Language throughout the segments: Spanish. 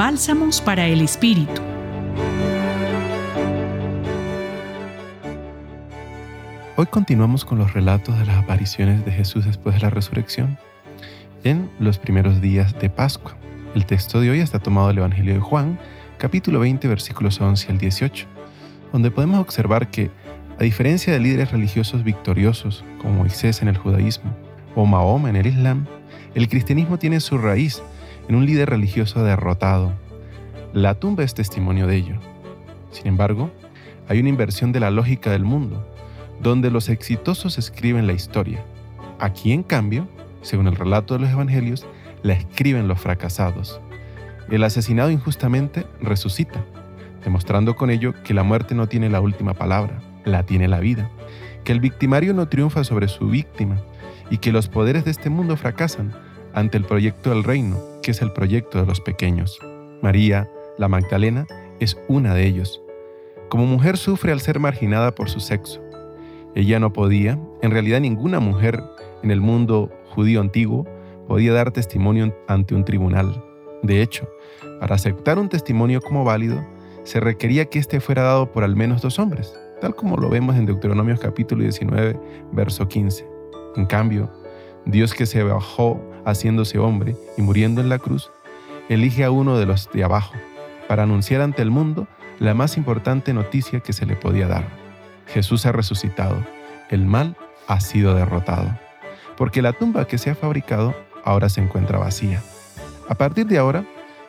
Bálsamos para el Espíritu. Hoy continuamos con los relatos de las apariciones de Jesús después de la resurrección en los primeros días de Pascua. El texto de hoy está tomado del Evangelio de Juan, capítulo 20, versículos 11 al 18, donde podemos observar que, a diferencia de líderes religiosos victoriosos como Moisés en el judaísmo o Mahoma en el Islam, el cristianismo tiene su raíz en un líder religioso derrotado. La tumba es testimonio de ello. Sin embargo, hay una inversión de la lógica del mundo, donde los exitosos escriben la historia. Aquí, en cambio, según el relato de los evangelios, la escriben los fracasados. El asesinado injustamente resucita, demostrando con ello que la muerte no tiene la última palabra, la tiene la vida, que el victimario no triunfa sobre su víctima y que los poderes de este mundo fracasan ante el proyecto del reino, es el proyecto de los pequeños. María, la Magdalena, es una de ellos. Como mujer sufre al ser marginada por su sexo. Ella no podía, en realidad ninguna mujer en el mundo judío antiguo, podía dar testimonio ante un tribunal. De hecho, para aceptar un testimonio como válido, se requería que éste fuera dado por al menos dos hombres, tal como lo vemos en Deuteronomio capítulo 19, verso 15. En cambio, Dios que se bajó haciéndose hombre y muriendo en la cruz, elige a uno de los de abajo para anunciar ante el mundo la más importante noticia que se le podía dar. Jesús ha resucitado, el mal ha sido derrotado, porque la tumba que se ha fabricado ahora se encuentra vacía. A partir de ahora,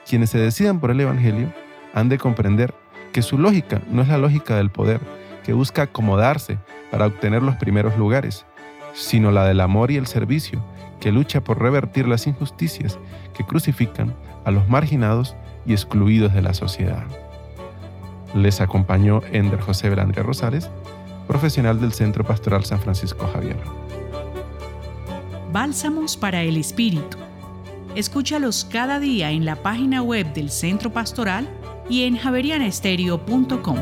quienes se decidan por el Evangelio han de comprender que su lógica no es la lógica del poder, que busca acomodarse para obtener los primeros lugares, sino la del amor y el servicio, que lucha por revertir las injusticias que crucifican a los marginados y excluidos de la sociedad. Les acompañó Ender José Belandria Rosales, profesional del Centro Pastoral San Francisco Javier. Bálsamos para el Espíritu. Escúchalos cada día en la página web del Centro Pastoral y en javerianestereo.com.